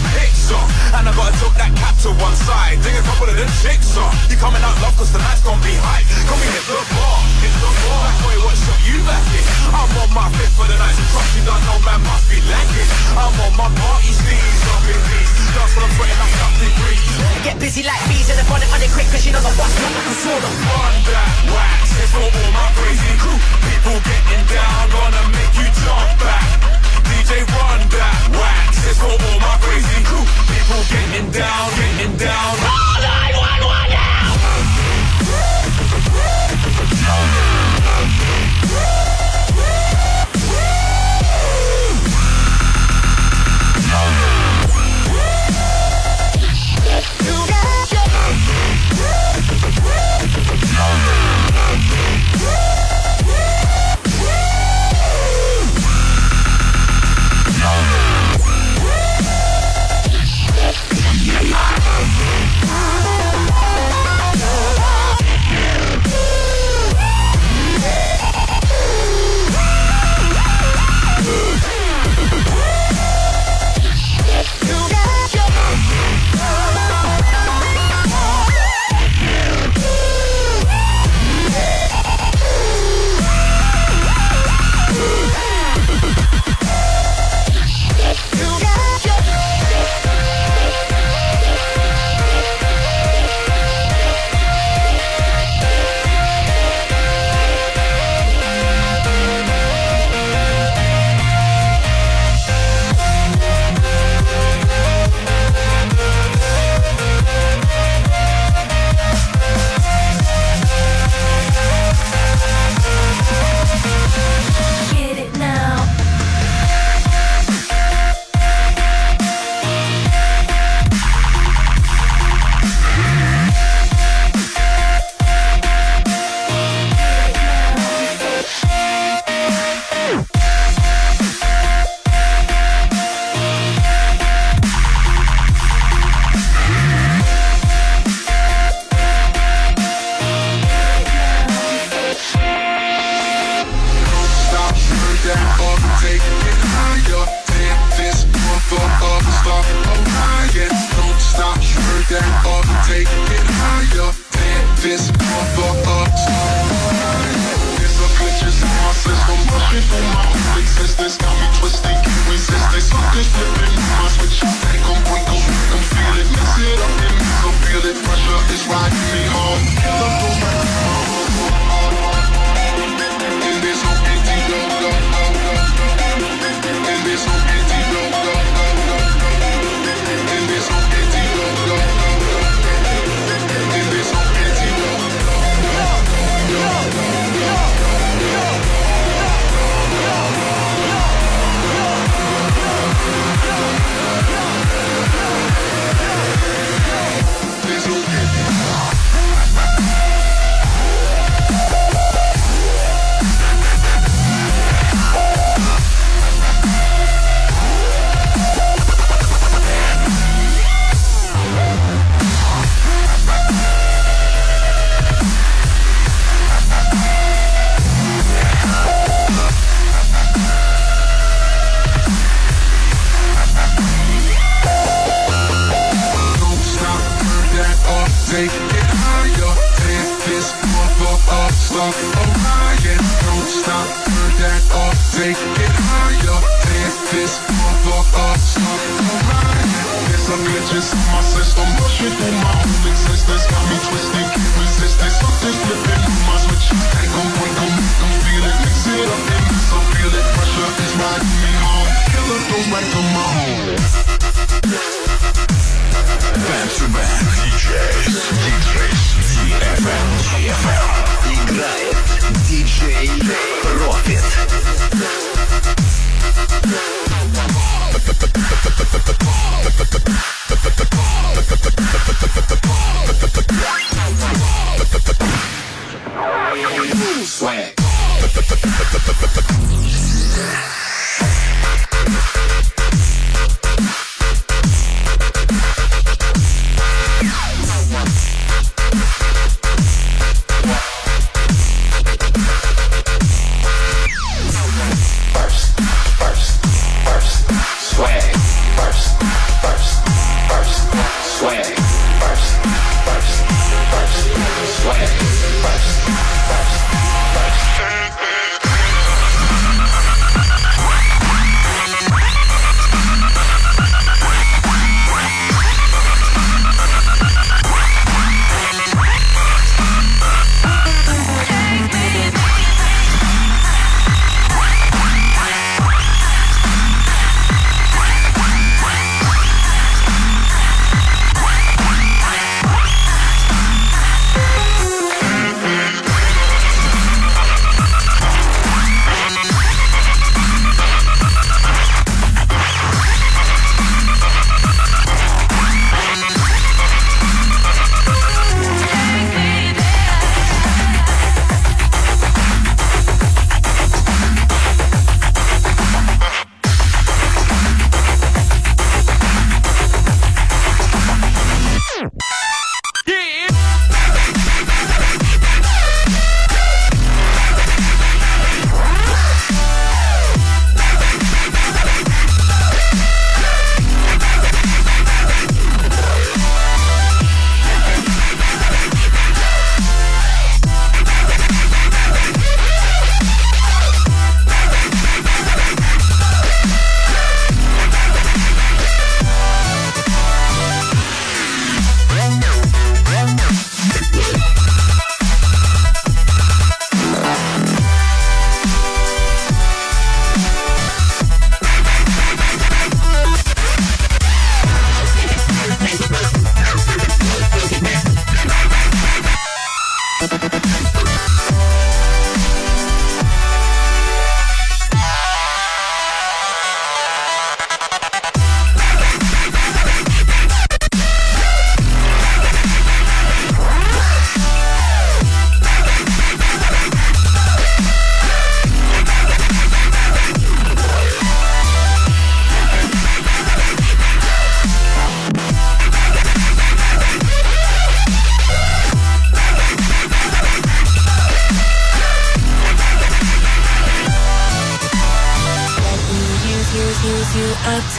them pics off. And I gotta talk that cap to one side. Ding a couple of them chicks off. You coming out love cause night's gonna be hype. Come we hit the bar, hit the bar. Back boy, what shot you back in? I'm on my fifth for the night. Trust you don't know, man, must be lacking. I'm on my party steez up in peace. Dance when I'm sweating, I'm up degrees. Get busy like bees in the bonnet on it quick cause you know the boss not the sort of one that wax. It's for all my crazy crew. People getting down, gonna make you jump back. DJ run that wax. It's for all my crazy crew. People getting down, getting down. Call 911 now!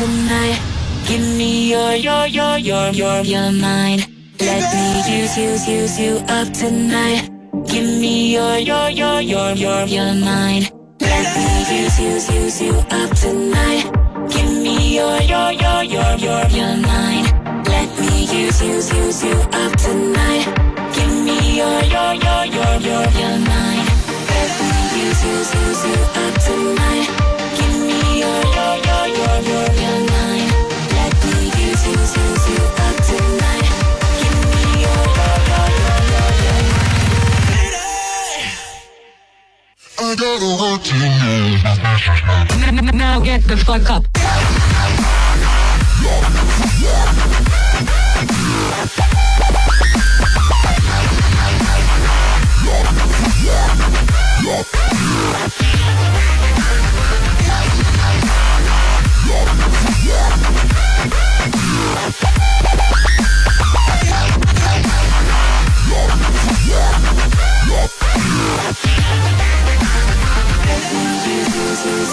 Tonight. Give me your, your, your, your, your, your mind. Let me use, use, use you up tonight. Give me your, your, your, your, your, your mind. Let me use, use, use you up tonight. Give me your, your, your, your, your, your mind. Let me use, use, use you up tonight. Give me your, your, your, your, your, your mind. Let me use, use, use you up tonight. Give me your, your, Now get the fuck up.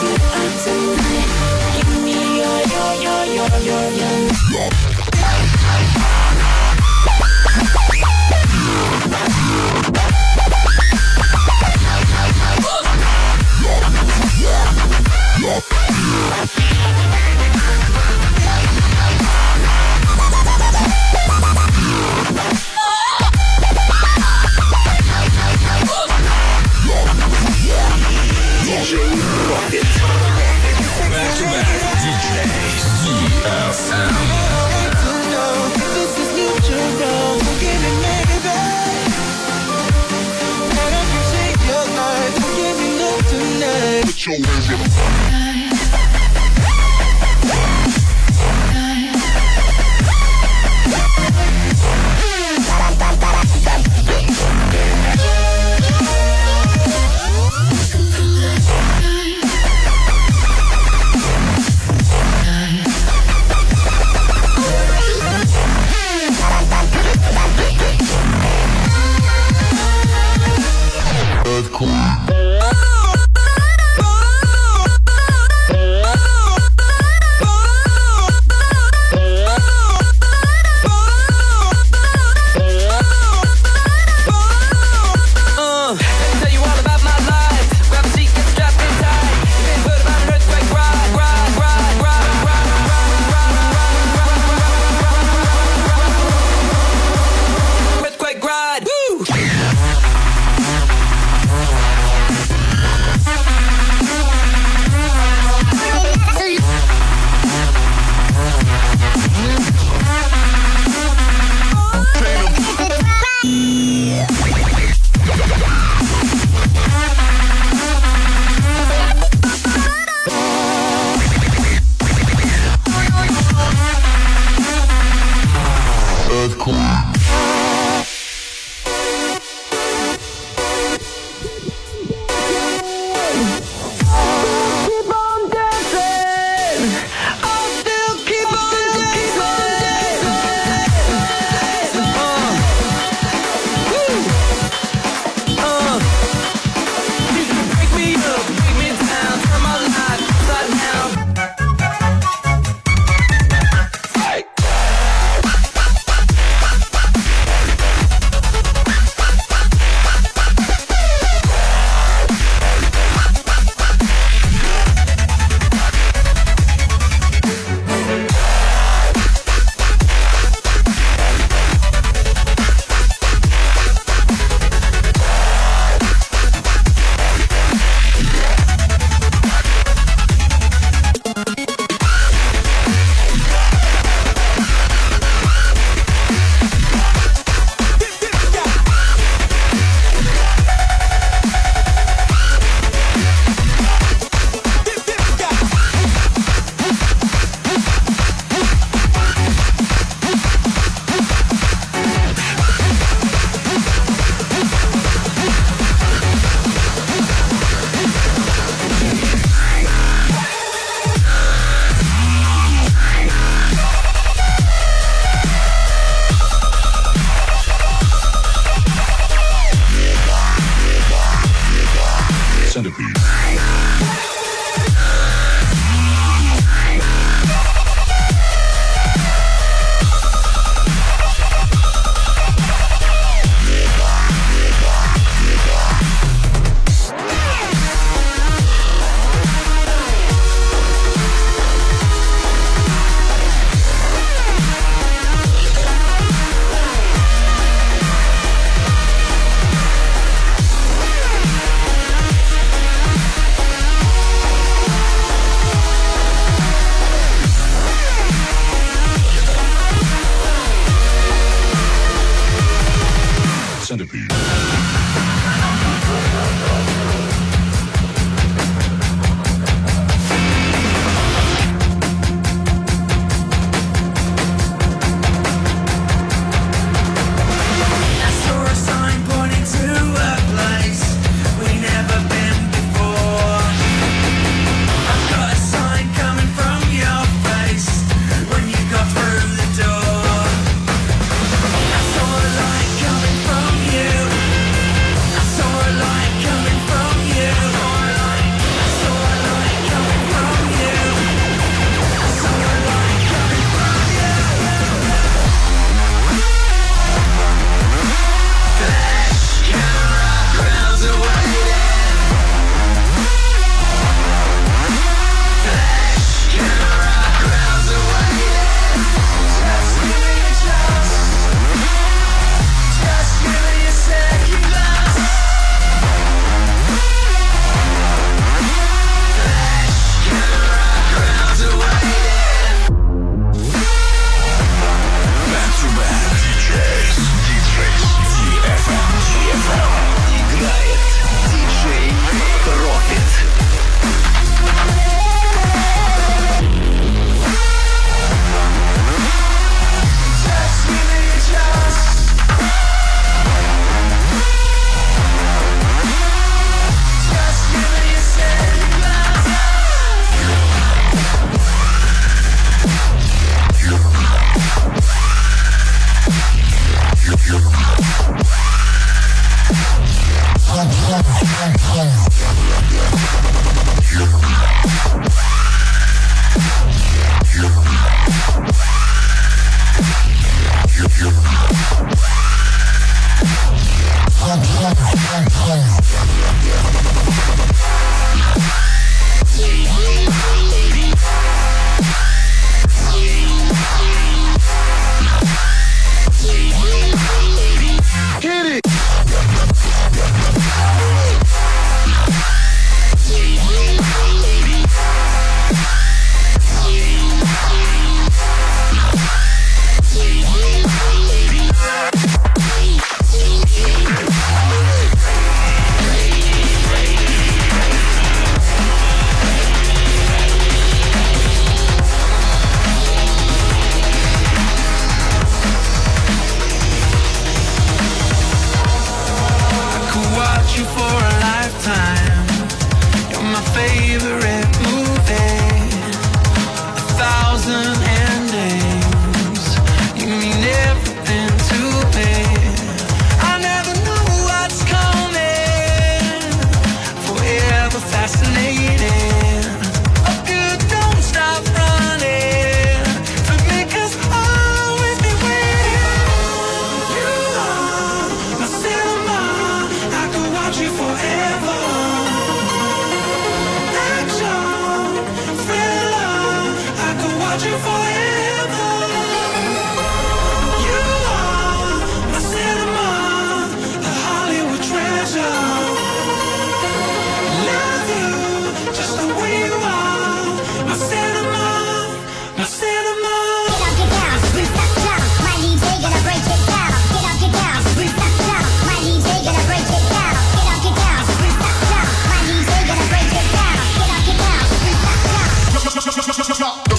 You up tonight. Give me your, your, your, your, your, your Yeah.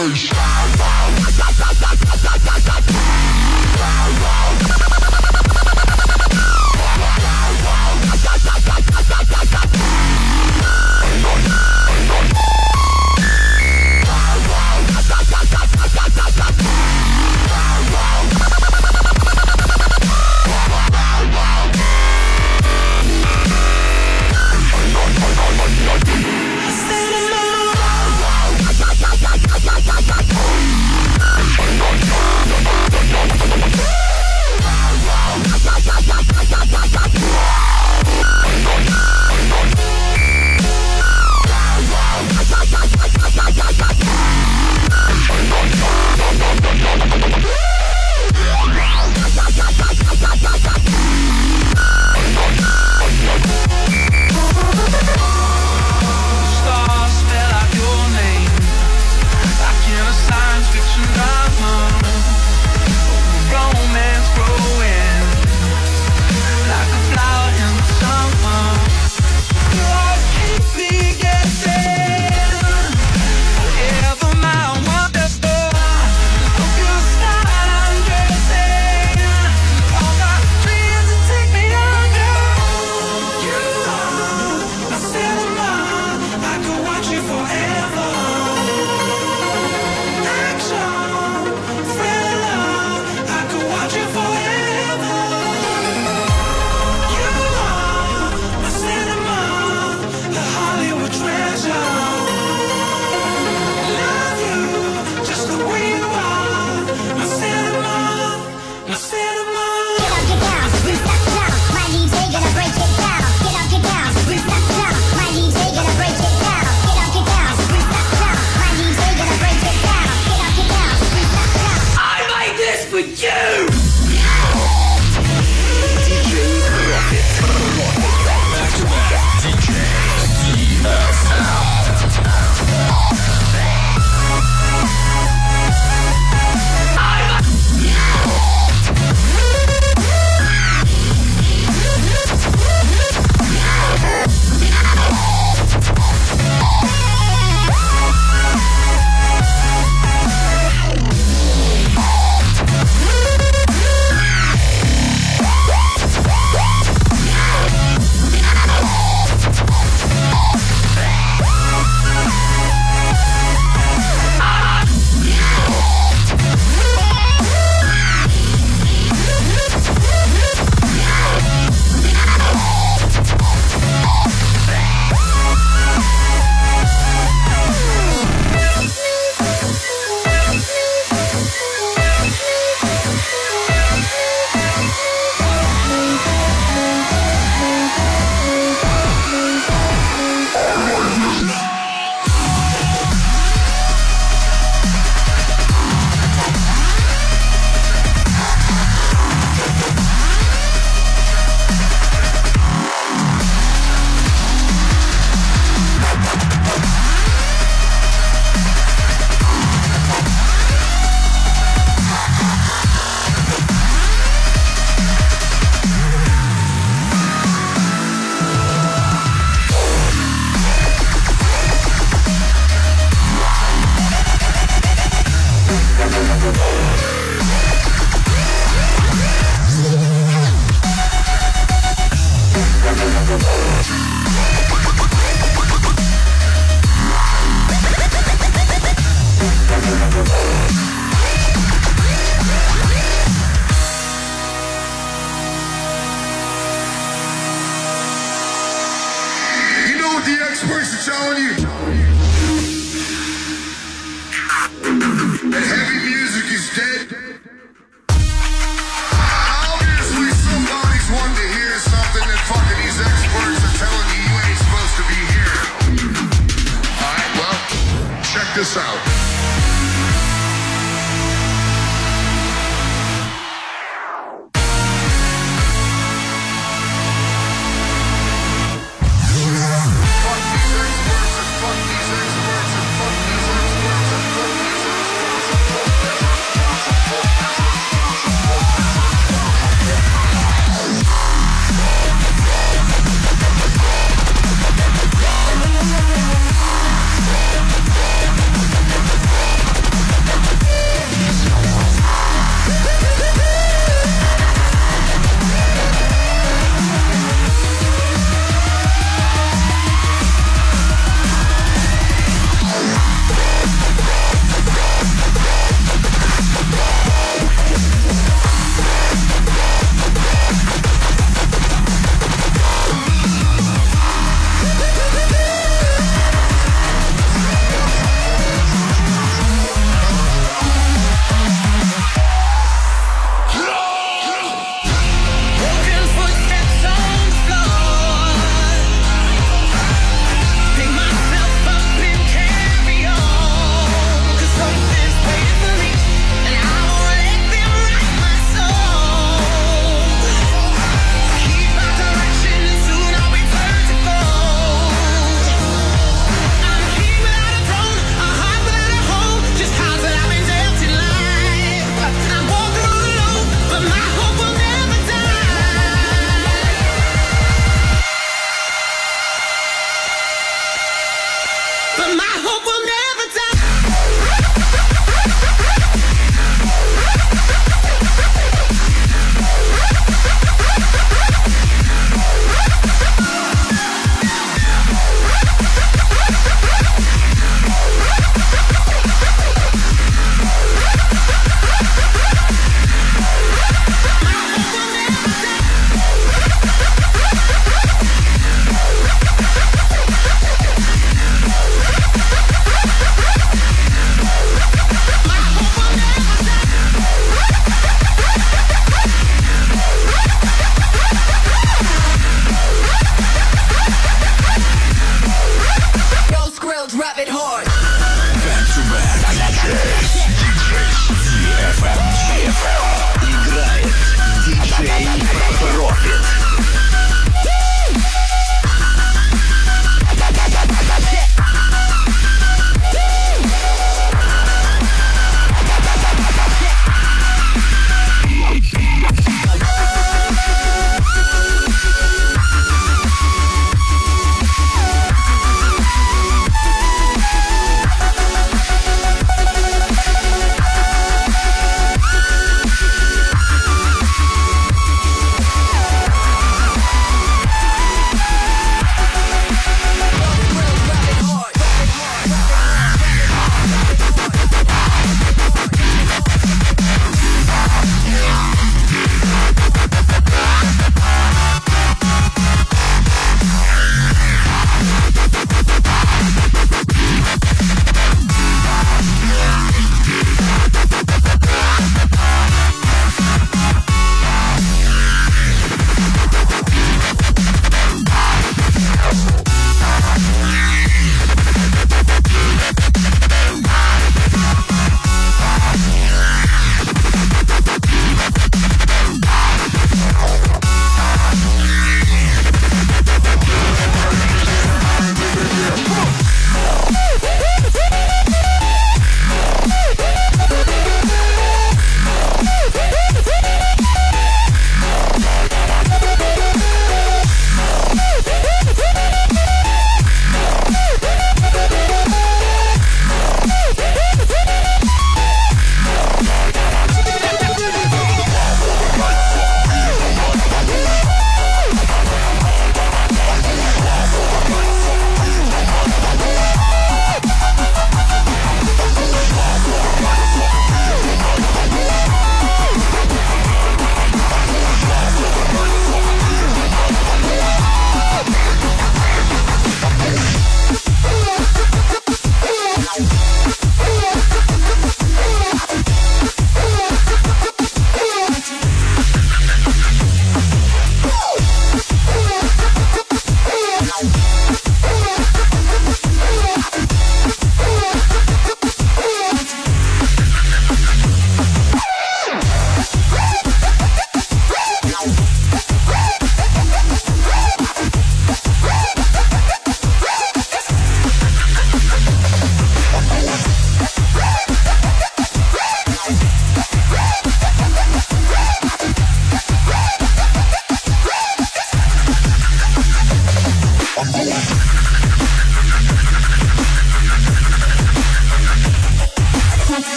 Deus.